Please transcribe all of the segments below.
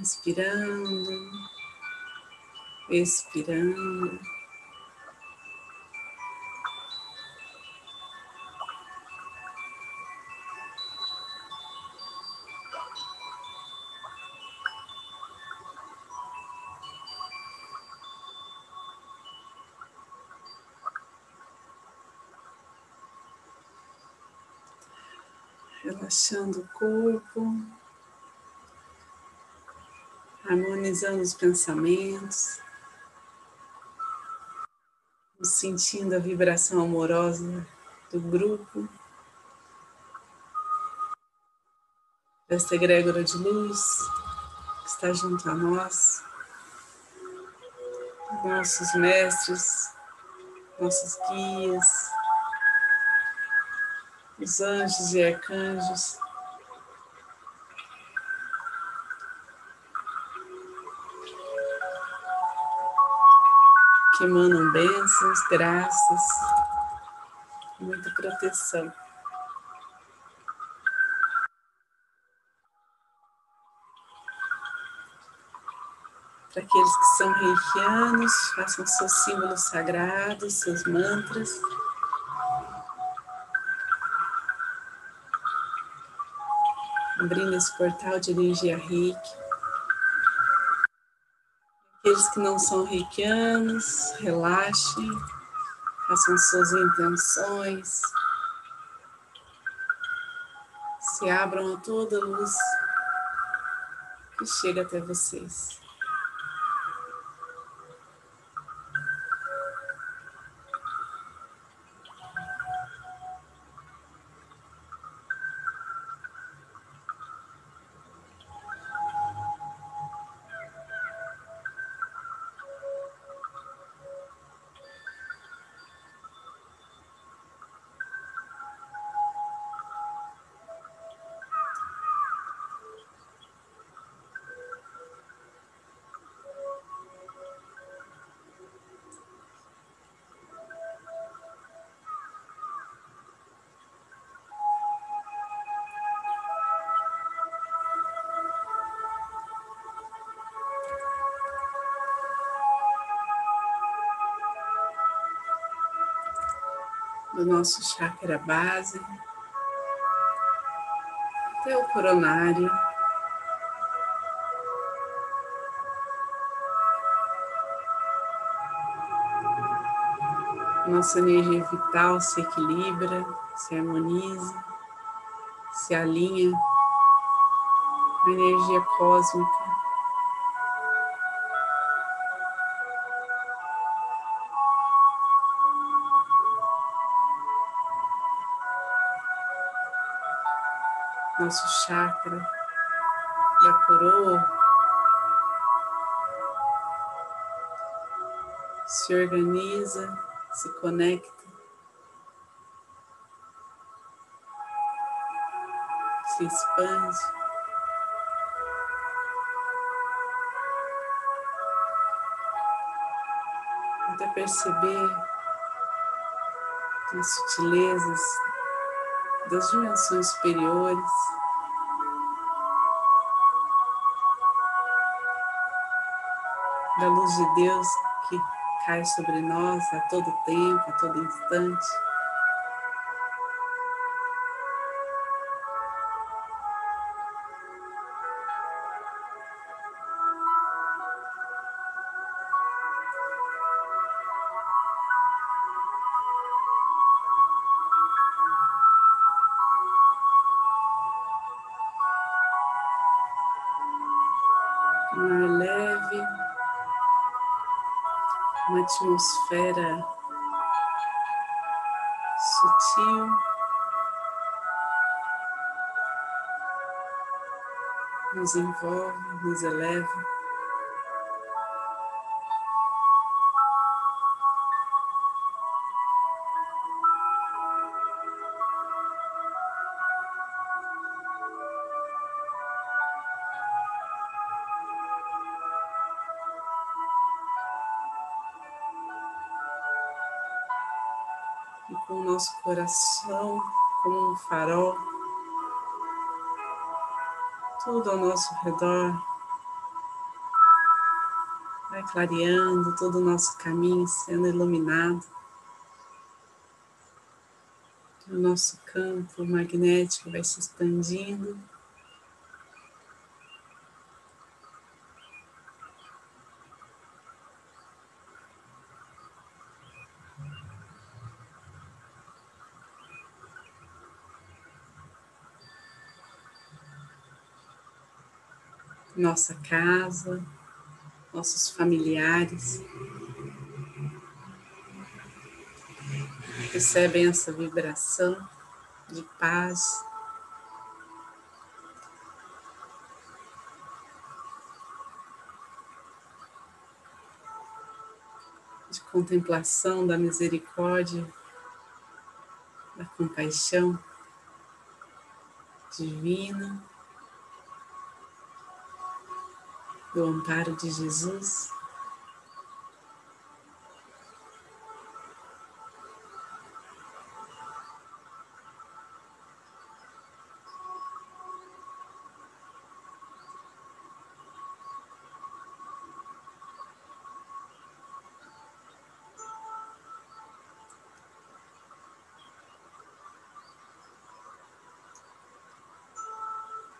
Inspirando, expirando. relaxando o corpo, harmonizando os pensamentos, sentindo a vibração amorosa do grupo, desta egrégora de luz que está junto a nós, nossos mestres, nossos guias, os anjos e arcanjos. Que emanam bênçãos, graças, muita proteção. Para aqueles que são reikianos, façam seus símbolos sagrados, seus mantras. abrindo esse portal de energia reiki. Aqueles que não são reikianos, relaxem, façam suas intenções, se abram a toda luz que chega até vocês. Do nosso chakra base até o coronário. Nossa energia vital se equilibra, se harmoniza, se alinha a energia cósmica. Nosso chakra da coroa se organiza, se conecta, se expande. Até perceber as sutilezas das dimensões superiores. Da luz de Deus que cai sobre nós a todo tempo, a todo instante. Atmosfera sutil. Nos envolve, nos eleva. e com o nosso coração como um farol. Tudo ao nosso redor vai clareando, todo o nosso caminho sendo iluminado. O nosso campo magnético vai se expandindo. Nossa casa, nossos familiares. Recebem essa vibração de paz. De contemplação da misericórdia, da compaixão divina. Do amparo de Jesus.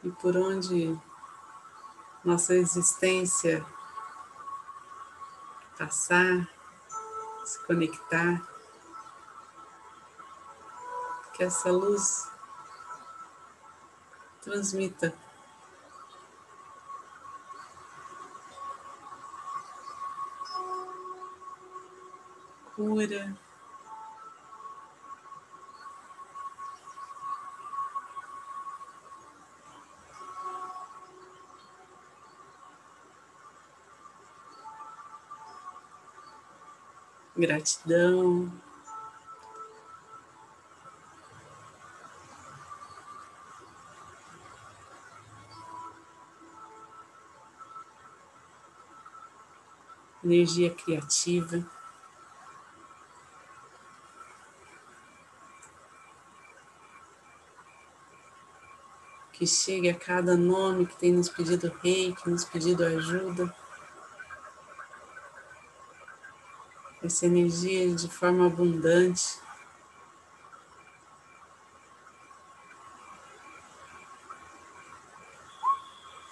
E por onde nossa existência passar, se conectar, que essa luz transmita cura. Gratidão. Energia criativa. Que chegue a cada nome que tem nos pedido rei, que nos pedido ajuda. Essa energia de forma abundante.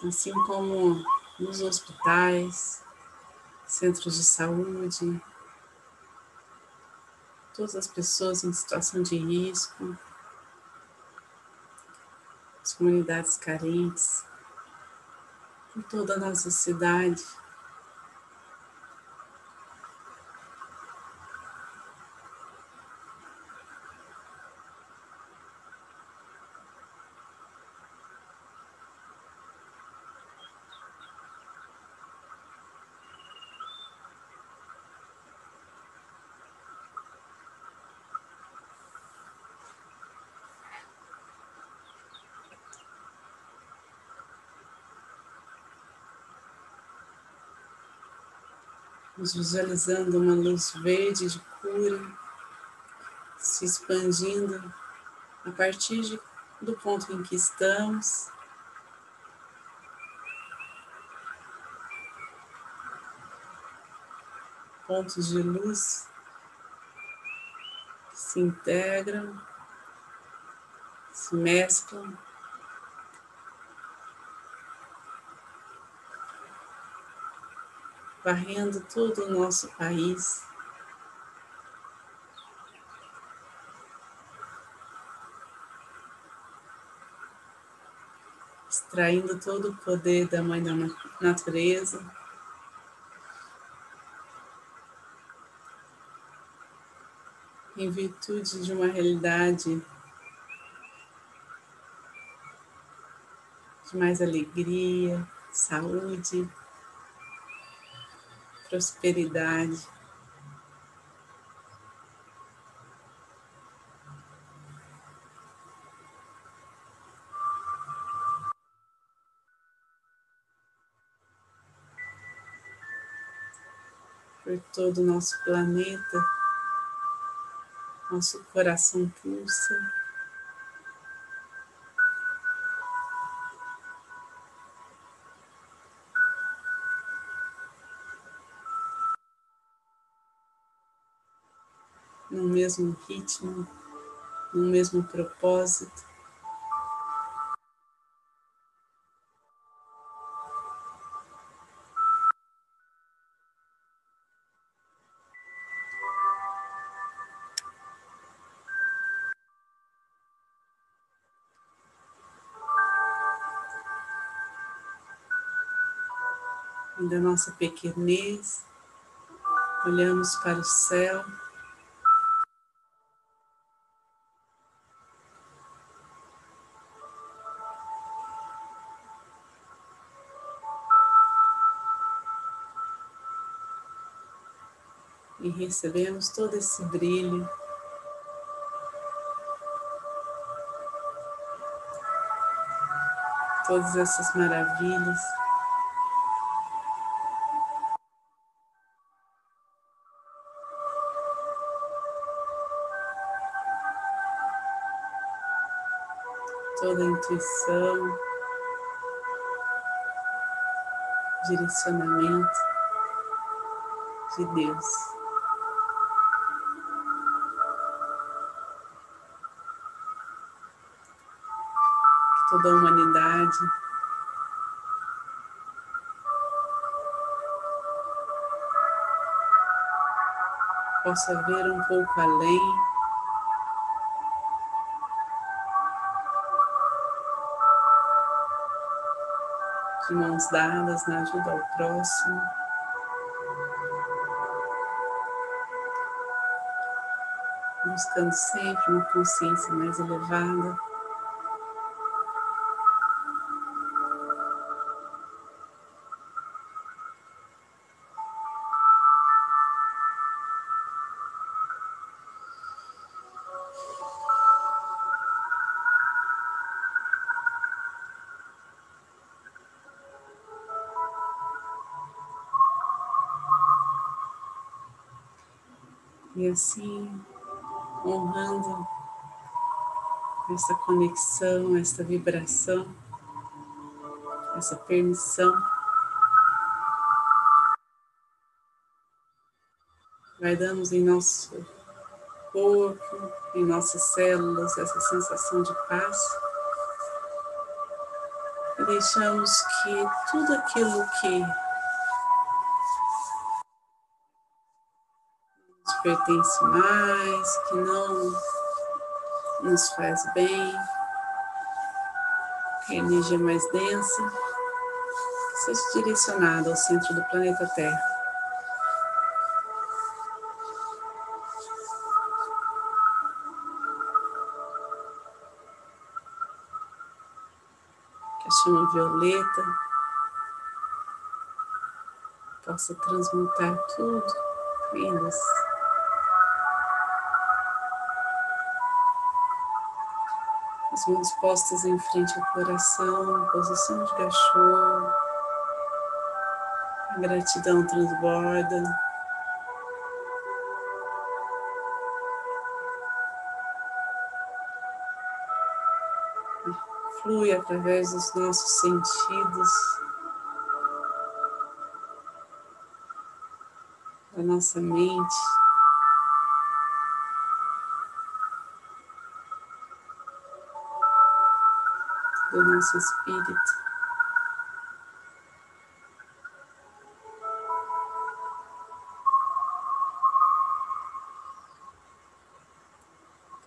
Assim como nos hospitais, centros de saúde, todas as pessoas em situação de risco, as comunidades carentes, em toda a nossa cidade. Nos visualizando uma luz verde de cura se expandindo a partir de, do ponto em que estamos. Pontos de luz que se integram, se mesclam. Varrendo todo o nosso país. Extraindo todo o poder da Mãe da Natureza. Em virtude de uma realidade de mais alegria, saúde, prosperidade. Por todo o nosso planeta, nosso coração pulsa. Mesmo ritmo, no mesmo propósito. da nossa pequenez, olhamos para o céu. E recebemos todo esse brilho todas essas maravilhas. toda a intuição, direcionamento de Deus. Toda a humanidade possa ver um pouco além de mãos dadas na ajuda ao próximo. Buscando sempre uma consciência mais elevada. E assim, honrando essa conexão, essa vibração, essa permissão, guardamos em nosso corpo, em nossas células, essa sensação de paz. E deixamos que tudo aquilo que pertence mais, que não nos faz bem, que a energia é mais densa, seja direcionada ao centro do planeta Terra. Que a chama violeta possa transmutar tudo em. As mãos postas em frente ao coração, posição de cachorro. A gratidão transborda. Flui através dos nossos sentidos, da nossa mente. Do nosso espírito.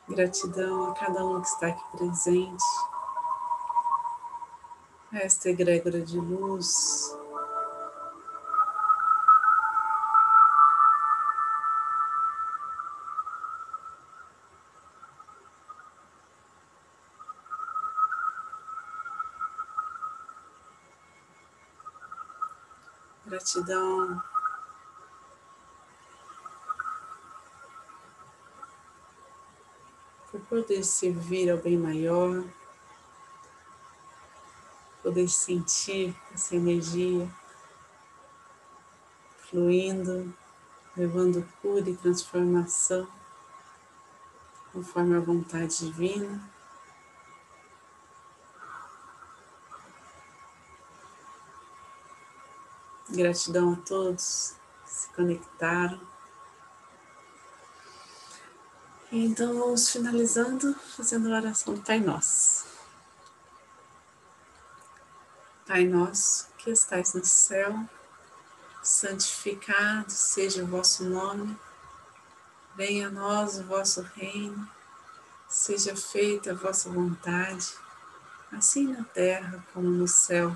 Gratidão a cada um que está aqui presente, esta egrégora de luz, Gratidão. Por poder servir ao bem maior, poder sentir essa energia fluindo, levando cura e transformação conforme a vontade divina. Gratidão a todos que se conectaram. Então vamos finalizando fazendo a oração do Pai Nosso. Pai nosso que estais no céu, santificado seja o vosso nome, venha a nós o vosso reino, seja feita a vossa vontade, assim na terra como no céu.